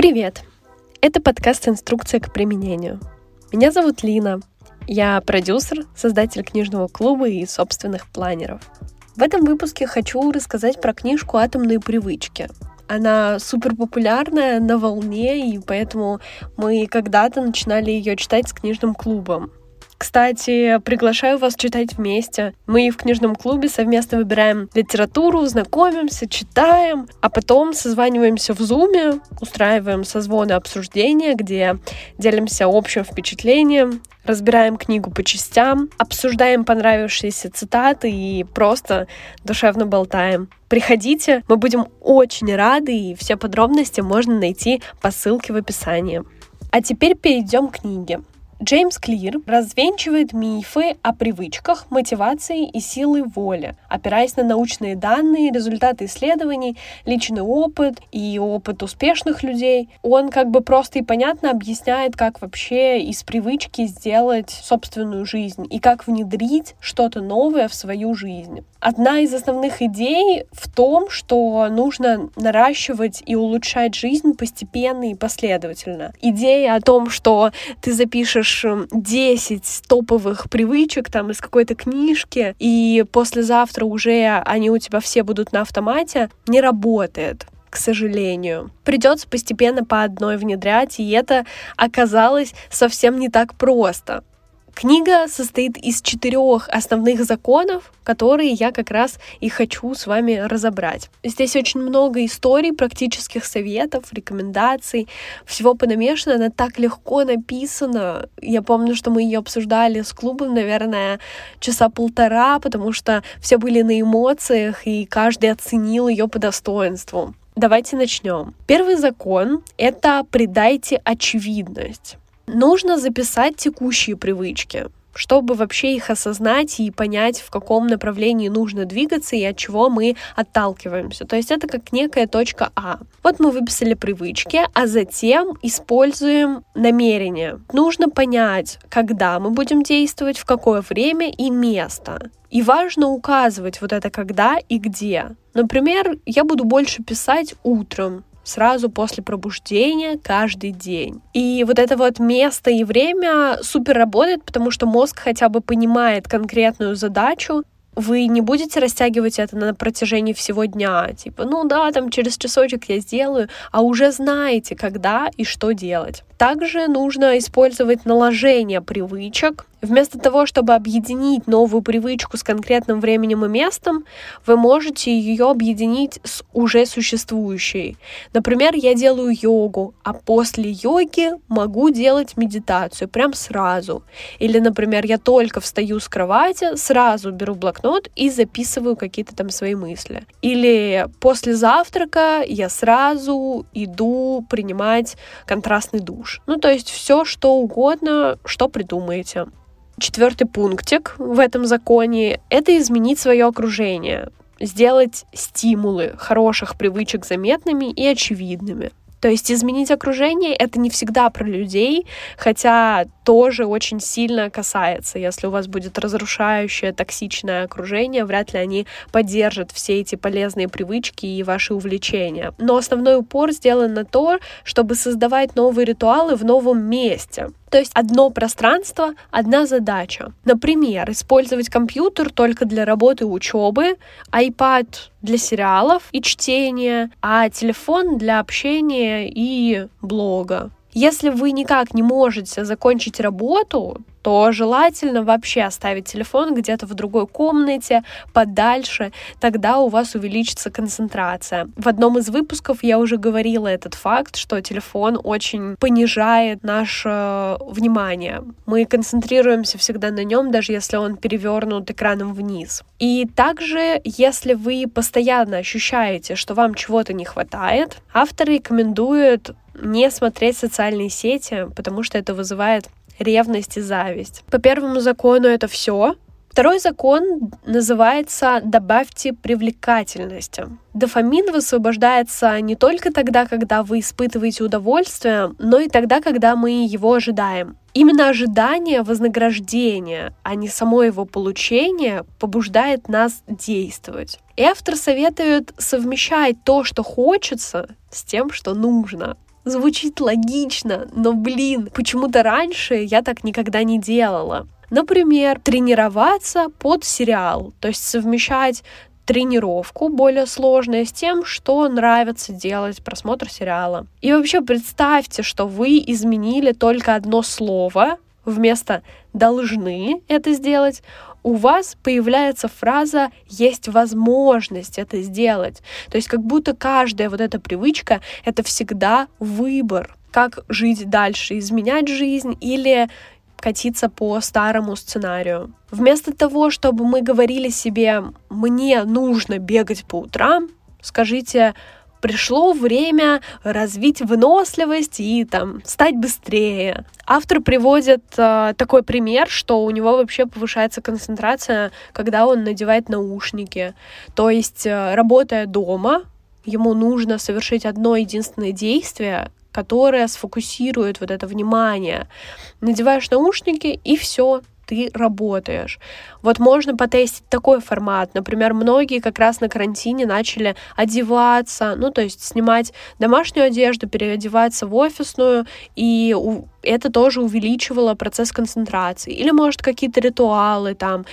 Привет! Это подкаст «Инструкция к применению». Меня зовут Лина. Я продюсер, создатель книжного клуба и собственных планеров. В этом выпуске хочу рассказать про книжку «Атомные привычки». Она супер популярная, на волне, и поэтому мы когда-то начинали ее читать с книжным клубом. Кстати, приглашаю вас читать вместе. Мы в книжном клубе совместно выбираем литературу, знакомимся, читаем, а потом созваниваемся в зуме, устраиваем созвоны обсуждения, где делимся общим впечатлением, разбираем книгу по частям, обсуждаем понравившиеся цитаты и просто душевно болтаем. Приходите, мы будем очень рады, и все подробности можно найти по ссылке в описании. А теперь перейдем к книге. Джеймс Клир развенчивает мифы о привычках, мотивации и силы воли, опираясь на научные данные, результаты исследований, личный опыт и опыт успешных людей. Он как бы просто и понятно объясняет, как вообще из привычки сделать собственную жизнь и как внедрить что-то новое в свою жизнь. Одна из основных идей в том, что нужно наращивать и улучшать жизнь постепенно и последовательно. Идея о том, что ты запишешь берешь 10 топовых привычек там из какой-то книжки, и послезавтра уже они у тебя все будут на автомате, не работает к сожалению. Придется постепенно по одной внедрять, и это оказалось совсем не так просто. Книга состоит из четырех основных законов, которые я как раз и хочу с вами разобрать. Здесь очень много историй, практических советов, рекомендаций, всего понамешано, она так легко написана. Я помню, что мы ее обсуждали с клубом, наверное, часа полтора, потому что все были на эмоциях, и каждый оценил ее по достоинству. Давайте начнем. Первый закон — это придайте очевидность. Нужно записать текущие привычки, чтобы вообще их осознать и понять, в каком направлении нужно двигаться и от чего мы отталкиваемся. То есть это как некая точка А. Вот мы выписали привычки, а затем используем намерение. Нужно понять, когда мы будем действовать, в какое время и место. И важно указывать вот это когда и где. Например, я буду больше писать утром, сразу после пробуждения каждый день. И вот это вот место и время супер работает, потому что мозг хотя бы понимает конкретную задачу, вы не будете растягивать это на протяжении всего дня. Типа, ну да, там через часочек я сделаю, а уже знаете, когда и что делать. Также нужно использовать наложение привычек. Вместо того, чтобы объединить новую привычку с конкретным временем и местом, вы можете ее объединить с уже существующей. Например, я делаю йогу, а после йоги могу делать медитацию прям сразу. Или, например, я только встаю с кровати, сразу беру блокнот и записываю какие-то там свои мысли. Или после завтрака я сразу иду принимать контрастный душ. Ну, то есть все, что угодно, что придумаете. Четвертый пунктик в этом законе — это изменить свое окружение, сделать стимулы хороших привычек заметными и очевидными. То есть изменить окружение — это не всегда про людей, хотя тоже очень сильно касается. Если у вас будет разрушающее, токсичное окружение, вряд ли они поддержат все эти полезные привычки и ваши увлечения. Но основной упор сделан на то, чтобы создавать новые ритуалы в новом месте. То есть одно пространство, одна задача. Например, использовать компьютер только для работы и учебы, iPad для сериалов и чтения, а телефон для общения и блога. Если вы никак не можете закончить работу, то желательно вообще оставить телефон где-то в другой комнате, подальше, тогда у вас увеличится концентрация. В одном из выпусков я уже говорила этот факт, что телефон очень понижает наше внимание. Мы концентрируемся всегда на нем, даже если он перевернут экраном вниз. И также, если вы постоянно ощущаете, что вам чего-то не хватает, автор рекомендует не смотреть социальные сети, потому что это вызывает ревность и зависть. По первому закону это все. Второй закон называется «добавьте привлекательности». Дофамин высвобождается не только тогда, когда вы испытываете удовольствие, но и тогда, когда мы его ожидаем. Именно ожидание вознаграждения, а не само его получение, побуждает нас действовать. И автор советует совмещать то, что хочется, с тем, что нужно. Звучит логично, но, блин, почему-то раньше я так никогда не делала. Например, тренироваться под сериал, то есть совмещать тренировку более сложное с тем, что нравится делать, просмотр сериала. И вообще представьте, что вы изменили только одно слово, вместо должны это сделать, у вас появляется фраза «есть возможность это сделать». То есть как будто каждая вот эта привычка — это всегда выбор, как жить дальше, изменять жизнь или катиться по старому сценарию. Вместо того, чтобы мы говорили себе «мне нужно бегать по утрам», скажите пришло время развить выносливость и там стать быстрее. Автор приводит э, такой пример, что у него вообще повышается концентрация, когда он надевает наушники. То есть, э, работая дома, ему нужно совершить одно единственное действие, которое сфокусирует вот это внимание. Надеваешь наушники, и все, ты работаешь. Вот можно потестить такой формат. Например, многие как раз на карантине начали одеваться, ну, то есть снимать домашнюю одежду, переодеваться в офисную, и это тоже увеличивало процесс концентрации. Или, может, какие-то ритуалы, там,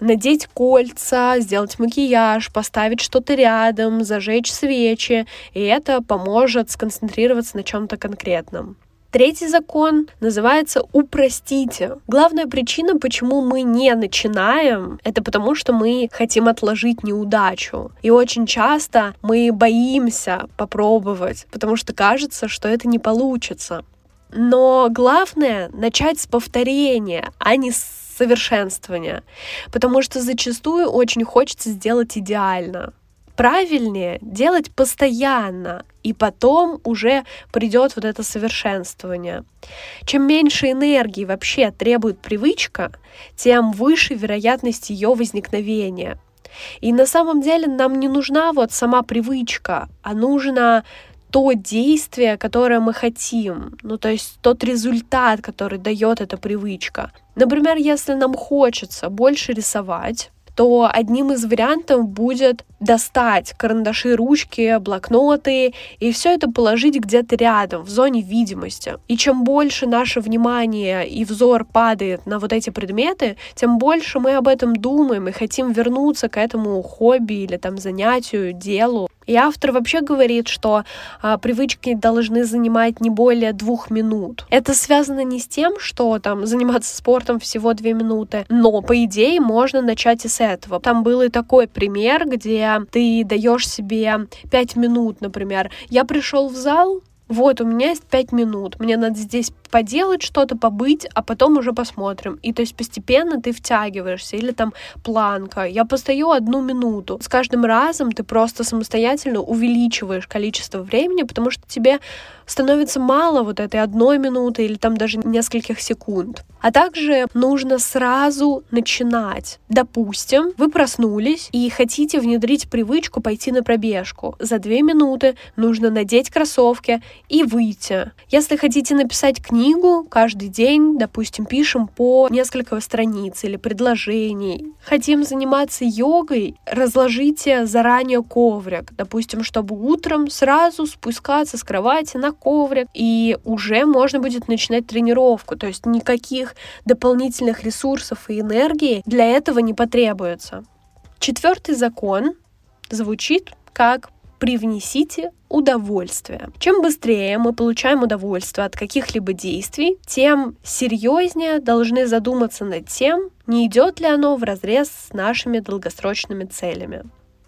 надеть кольца, сделать макияж, поставить что-то рядом, зажечь свечи, и это поможет сконцентрироваться на чем-то конкретном. Третий закон называется «упростите». Главная причина, почему мы не начинаем, это потому, что мы хотим отложить неудачу. И очень часто мы боимся попробовать, потому что кажется, что это не получится. Но главное — начать с повторения, а не с совершенствования, потому что зачастую очень хочется сделать идеально правильнее делать постоянно, и потом уже придет вот это совершенствование. Чем меньше энергии вообще требует привычка, тем выше вероятность ее возникновения. И на самом деле нам не нужна вот сама привычка, а нужно то действие, которое мы хотим, ну то есть тот результат, который дает эта привычка. Например, если нам хочется больше рисовать, то одним из вариантов будет достать карандаши, ручки, блокноты и все это положить где-то рядом, в зоне видимости. И чем больше наше внимание и взор падает на вот эти предметы, тем больше мы об этом думаем и хотим вернуться к этому хобби или там занятию, делу. И автор вообще говорит, что а, привычки должны занимать не более двух минут. Это связано не с тем, что там заниматься спортом всего две минуты, но по идее можно начать и с этого. Там был и такой пример, где ты даешь себе пять минут, например. Я пришел в зал, вот, у меня есть пять минут, мне надо здесь поделать что-то, побыть, а потом уже посмотрим. И то есть постепенно ты втягиваешься, или там планка. Я постою одну минуту. С каждым разом ты просто самостоятельно увеличиваешь количество времени, потому что тебе становится мало вот этой одной минуты или там даже нескольких секунд. А также нужно сразу начинать. Допустим, вы проснулись и хотите внедрить привычку пойти на пробежку. За две минуты нужно надеть кроссовки и выйти. Если хотите написать книгу, каждый день, допустим, пишем по несколько страниц или предложений. Хотим заниматься йогой, разложите заранее коврик, допустим, чтобы утром сразу спускаться с кровати на коврик, и уже можно будет начинать тренировку. То есть никаких дополнительных ресурсов и энергии для этого не потребуется. Четвертый закон звучит как привнесите удовольствие. Чем быстрее мы получаем удовольствие от каких-либо действий, тем серьезнее должны задуматься над тем, не идет ли оно в разрез с нашими долгосрочными целями.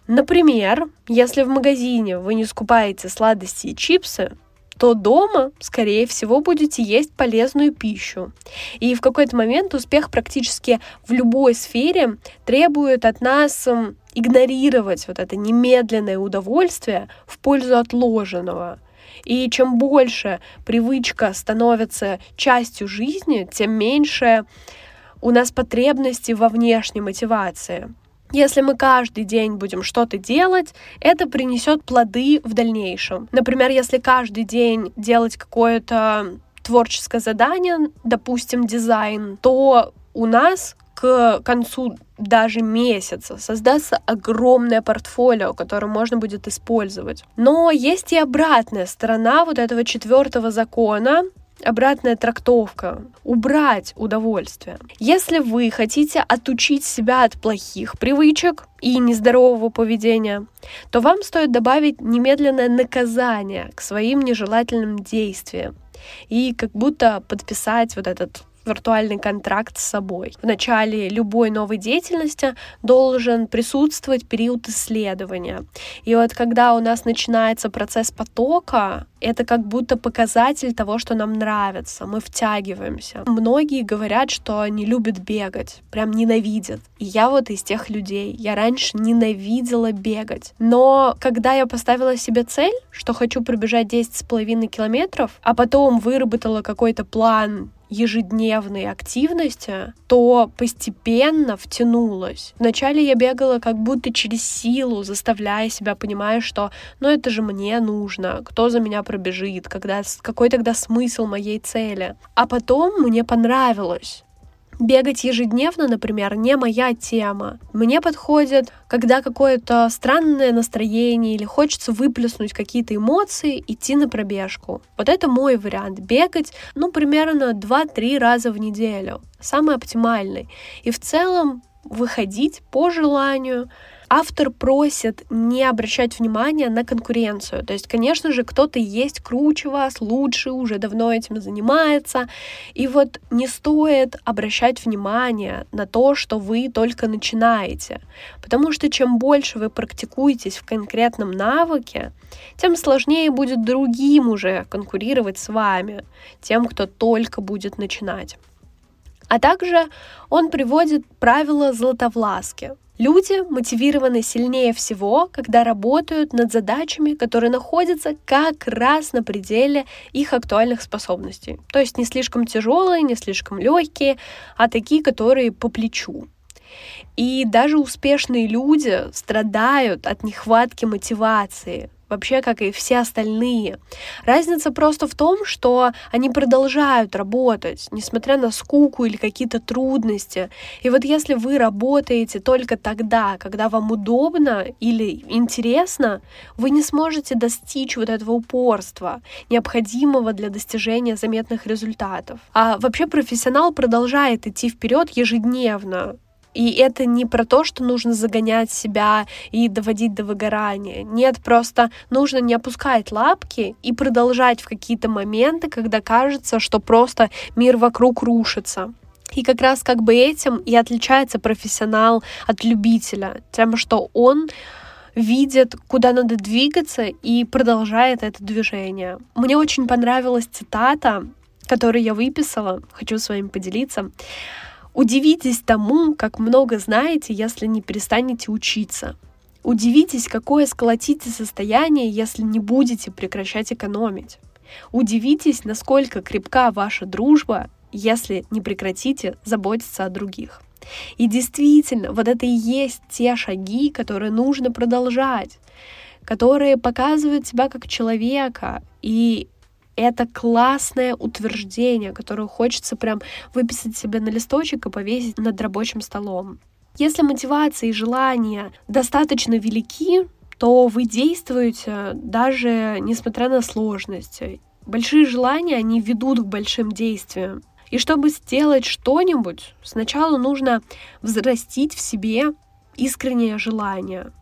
Например, если в магазине вы не скупаете сладости и чипсы, то дома, скорее всего, будете есть полезную пищу. И в какой-то момент успех практически в любой сфере требует от нас игнорировать вот это немедленное удовольствие в пользу отложенного. И чем больше привычка становится частью жизни, тем меньше у нас потребности во внешней мотивации. Если мы каждый день будем что-то делать, это принесет плоды в дальнейшем. Например, если каждый день делать какое-то творческое задание, допустим, дизайн, то у нас к концу даже месяца создастся огромное портфолио, которое можно будет использовать. Но есть и обратная сторона вот этого четвертого закона, обратная трактовка, убрать удовольствие. Если вы хотите отучить себя от плохих привычек и нездорового поведения, то вам стоит добавить немедленное наказание к своим нежелательным действиям и как будто подписать вот этот виртуальный контракт с собой. В начале любой новой деятельности должен присутствовать период исследования. И вот когда у нас начинается процесс потока, это как будто показатель того, что нам нравится, мы втягиваемся. Многие говорят, что они любят бегать, прям ненавидят. И я вот из тех людей. Я раньше ненавидела бегать. Но когда я поставила себе цель, что хочу пробежать 10,5 километров, а потом выработала какой-то план ежедневной активности, то постепенно втянулась. Вначале я бегала как будто через силу, заставляя себя, понимая, что ну это же мне нужно, кто за меня пробежит, когда, какой тогда смысл моей цели. А потом мне понравилось. Бегать ежедневно, например, не моя тема. Мне подходит, когда какое-то странное настроение или хочется выплеснуть какие-то эмоции, идти на пробежку. Вот это мой вариант. Бегать, ну, примерно 2-3 раза в неделю. Самый оптимальный. И в целом выходить по желанию, автор просит не обращать внимания на конкуренцию. То есть, конечно же, кто-то есть круче вас, лучше, уже давно этим занимается. И вот не стоит обращать внимание на то, что вы только начинаете. Потому что чем больше вы практикуетесь в конкретном навыке, тем сложнее будет другим уже конкурировать с вами, тем, кто только будет начинать. А также он приводит правила златовласки — Люди мотивированы сильнее всего, когда работают над задачами, которые находятся как раз на пределе их актуальных способностей. То есть не слишком тяжелые, не слишком легкие, а такие, которые по плечу. И даже успешные люди страдают от нехватки мотивации, вообще как и все остальные. Разница просто в том, что они продолжают работать, несмотря на скуку или какие-то трудности. И вот если вы работаете только тогда, когда вам удобно или интересно, вы не сможете достичь вот этого упорства, необходимого для достижения заметных результатов. А вообще профессионал продолжает идти вперед ежедневно, и это не про то, что нужно загонять себя и доводить до выгорания. Нет, просто нужно не опускать лапки и продолжать в какие-то моменты, когда кажется, что просто мир вокруг рушится. И как раз как бы этим и отличается профессионал от любителя, тем, что он видит, куда надо двигаться и продолжает это движение. Мне очень понравилась цитата, которую я выписала, хочу с вами поделиться. Удивитесь тому, как много знаете, если не перестанете учиться. Удивитесь, какое сколотите состояние, если не будете прекращать экономить. Удивитесь, насколько крепка ваша дружба, если не прекратите заботиться о других. И действительно, вот это и есть те шаги, которые нужно продолжать, которые показывают себя как человека и это классное утверждение, которое хочется прям выписать себе на листочек и повесить над рабочим столом. Если мотивация и желание достаточно велики, то вы действуете даже несмотря на сложности. Большие желания, они ведут к большим действиям. И чтобы сделать что-нибудь, сначала нужно взрастить в себе искреннее желание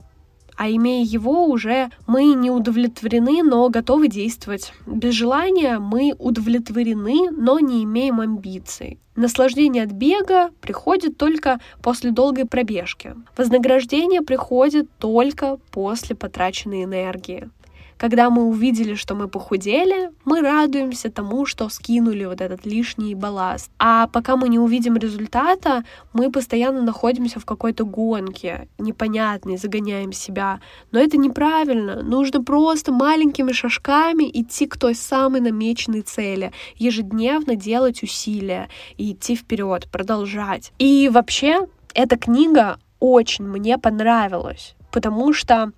а имея его, уже мы не удовлетворены, но готовы действовать. Без желания мы удовлетворены, но не имеем амбиций. Наслаждение от бега приходит только после долгой пробежки. Вознаграждение приходит только после потраченной энергии. Когда мы увидели, что мы похудели, мы радуемся тому, что скинули вот этот лишний балласт. А пока мы не увидим результата, мы постоянно находимся в какой-то гонке, непонятной, загоняем себя. Но это неправильно. Нужно просто маленькими шажками идти к той самой намеченной цели, ежедневно делать усилия и идти вперед, продолжать. И вообще, эта книга очень мне понравилась потому что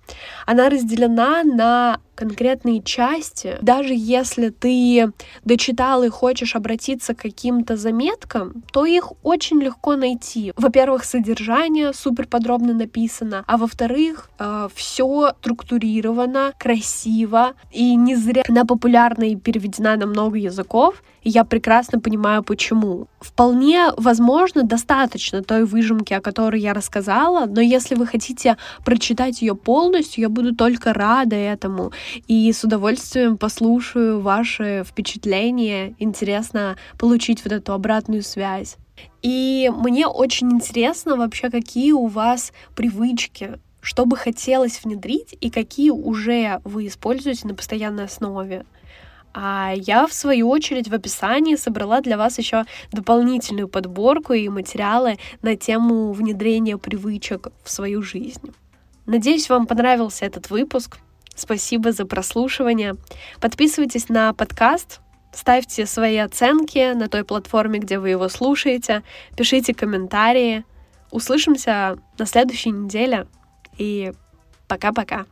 она разделена на конкретные части, даже если ты дочитал и хочешь обратиться к каким-то заметкам, то их очень легко найти. Во-первых, содержание супер подробно написано, а во-вторых, э, все структурировано, красиво, и не зря она популярна и переведена на много языков, и я прекрасно понимаю, почему. Вполне возможно, достаточно той выжимки, о которой я рассказала, но если вы хотите прочитать ее полностью, я буду только рада этому и с удовольствием послушаю ваши впечатления. Интересно получить вот эту обратную связь. И мне очень интересно вообще, какие у вас привычки, что бы хотелось внедрить и какие уже вы используете на постоянной основе. А я, в свою очередь, в описании собрала для вас еще дополнительную подборку и материалы на тему внедрения привычек в свою жизнь. Надеюсь, вам понравился этот выпуск. Спасибо за прослушивание. Подписывайтесь на подкаст, ставьте свои оценки на той платформе, где вы его слушаете, пишите комментарии. Услышимся на следующей неделе и пока-пока.